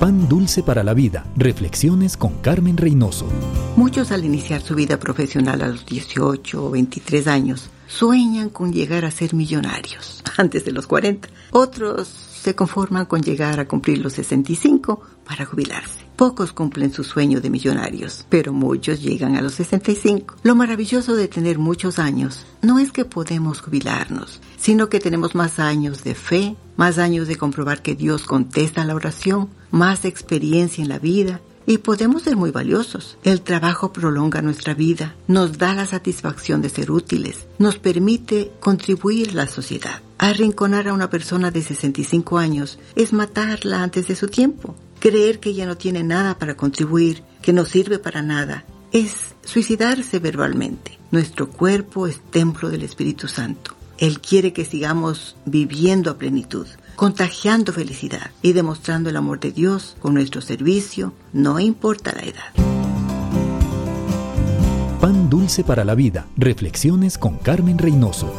Pan Dulce para la Vida. Reflexiones con Carmen Reynoso. Muchos al iniciar su vida profesional a los 18 o 23 años sueñan con llegar a ser millonarios antes de los 40. Otros se conforman con llegar a cumplir los 65 para jubilarse. Pocos cumplen su sueño de millonarios, pero muchos llegan a los 65. Lo maravilloso de tener muchos años no es que podemos jubilarnos, sino que tenemos más años de fe, más años de comprobar que Dios contesta la oración, más experiencia en la vida y podemos ser muy valiosos. El trabajo prolonga nuestra vida, nos da la satisfacción de ser útiles, nos permite contribuir a la sociedad. Arrinconar a una persona de 65 años es matarla antes de su tiempo. Creer que ella no tiene nada para contribuir, que no sirve para nada, es suicidarse verbalmente. Nuestro cuerpo es templo del Espíritu Santo. Él quiere que sigamos viviendo a plenitud, contagiando felicidad y demostrando el amor de Dios con nuestro servicio, no importa la edad. Pan dulce para la vida. Reflexiones con Carmen Reynoso.